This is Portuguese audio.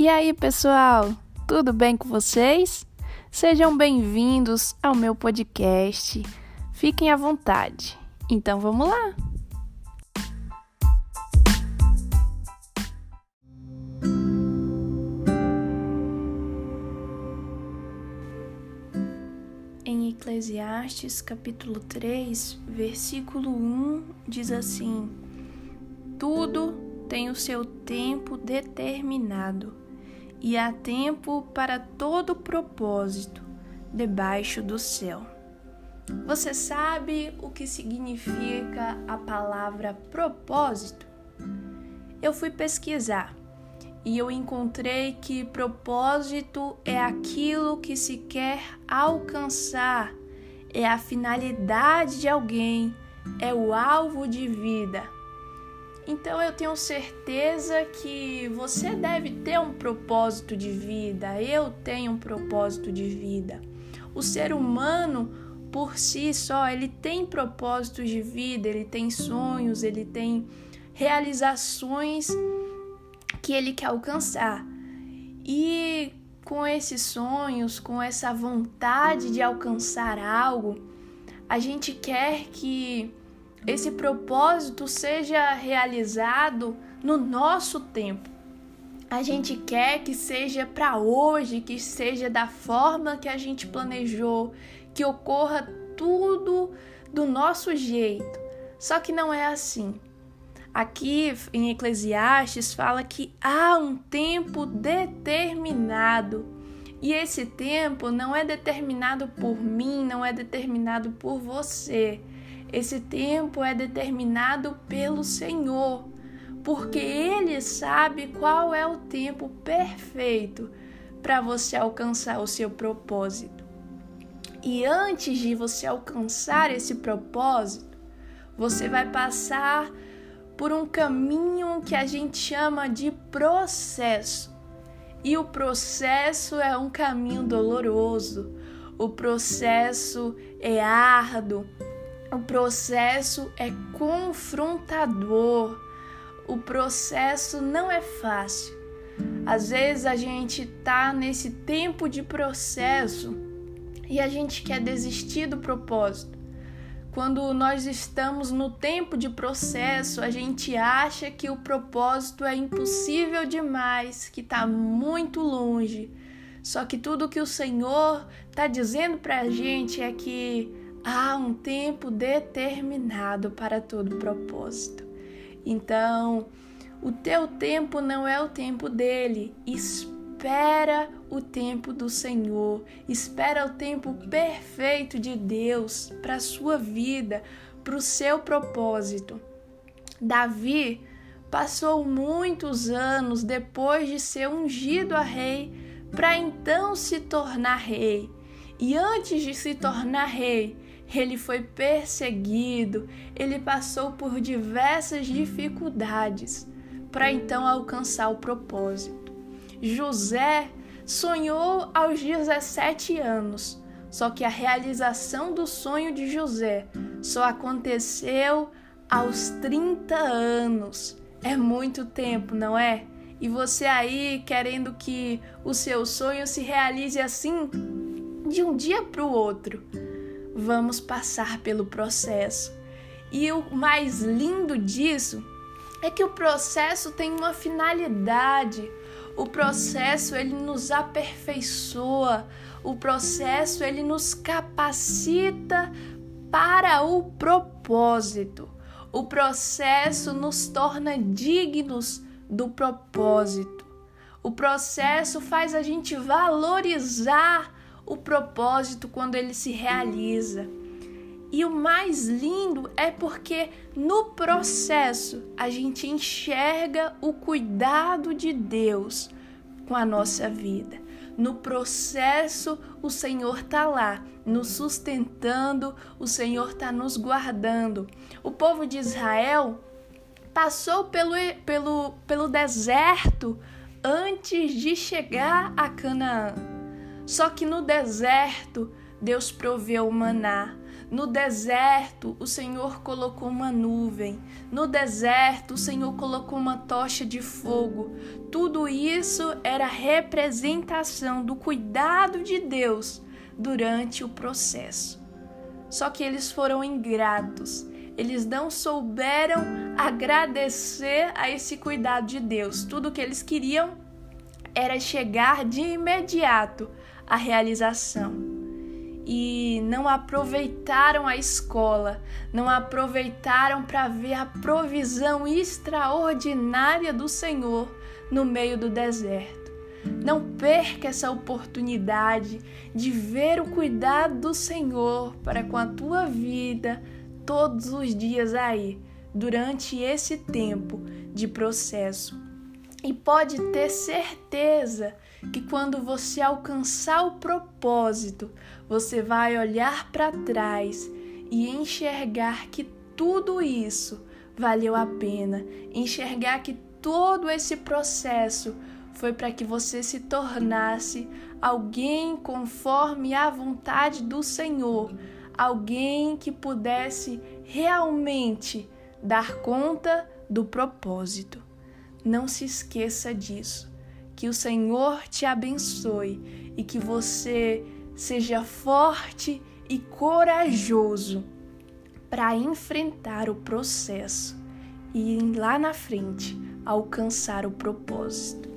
E aí, pessoal, tudo bem com vocês? Sejam bem-vindos ao meu podcast. Fiquem à vontade. Então vamos lá! Em Eclesiastes, capítulo 3, versículo 1, diz assim: Tudo tem o seu tempo determinado e há tempo para todo propósito debaixo do céu. Você sabe o que significa a palavra propósito? Eu fui pesquisar e eu encontrei que propósito é aquilo que se quer alcançar, é a finalidade de alguém, é o alvo de vida. Então eu tenho certeza que você deve ter um propósito de vida. Eu tenho um propósito de vida. O ser humano por si só, ele tem propósitos de vida, ele tem sonhos, ele tem realizações que ele quer alcançar. E com esses sonhos, com essa vontade de alcançar algo, a gente quer que esse propósito seja realizado no nosso tempo. A gente quer que seja para hoje, que seja da forma que a gente planejou, que ocorra tudo do nosso jeito. Só que não é assim. Aqui em Eclesiastes fala que há um tempo determinado. E esse tempo não é determinado por mim, não é determinado por você. Esse tempo é determinado pelo Senhor, porque Ele sabe qual é o tempo perfeito para você alcançar o seu propósito. E antes de você alcançar esse propósito, você vai passar por um caminho que a gente chama de processo. E o processo é um caminho doloroso, o processo é árduo, o processo é confrontador. O processo não é fácil. Às vezes a gente tá nesse tempo de processo e a gente quer desistir do propósito. Quando nós estamos no tempo de processo, a gente acha que o propósito é impossível demais, que está muito longe. Só que tudo que o Senhor está dizendo para a gente é que há um tempo determinado para todo propósito. Então, o teu tempo não é o tempo dele. Espera o tempo do Senhor. Espera o tempo perfeito de Deus para a sua vida, para o seu propósito. Davi passou muitos anos depois de ser ungido a rei para então se tornar rei. E antes de se tornar rei, ele foi perseguido, ele passou por diversas dificuldades para então alcançar o propósito. José sonhou aos 17 anos, só que a realização do sonho de José só aconteceu aos 30 anos. É muito tempo, não é? E você aí querendo que o seu sonho se realize assim de um dia para o outro vamos passar pelo processo. E o mais lindo disso é que o processo tem uma finalidade. O processo ele nos aperfeiçoa. O processo ele nos capacita para o propósito. O processo nos torna dignos do propósito. O processo faz a gente valorizar o propósito quando ele se realiza. E o mais lindo é porque no processo a gente enxerga o cuidado de Deus com a nossa vida. No processo, o Senhor está lá, nos sustentando, o Senhor está nos guardando. O povo de Israel passou pelo, pelo, pelo deserto antes de chegar a Canaã. Só que no deserto, Deus proveu o maná. No deserto, o Senhor colocou uma nuvem. No deserto, o Senhor colocou uma tocha de fogo. Tudo isso era representação do cuidado de Deus durante o processo. Só que eles foram ingratos. Eles não souberam agradecer a esse cuidado de Deus. Tudo que eles queriam era chegar de imediato à realização e não aproveitaram a escola, não aproveitaram para ver a provisão extraordinária do Senhor no meio do deserto. Não perca essa oportunidade de ver o cuidado do Senhor para com a tua vida todos os dias aí, durante esse tempo de processo. E pode ter certeza que quando você alcançar o propósito, você vai olhar para trás e enxergar que tudo isso valeu a pena, enxergar que todo esse processo foi para que você se tornasse alguém conforme a vontade do Senhor, alguém que pudesse realmente dar conta do propósito. Não se esqueça disso. Que o Senhor te abençoe e que você seja forte e corajoso para enfrentar o processo e lá na frente alcançar o propósito.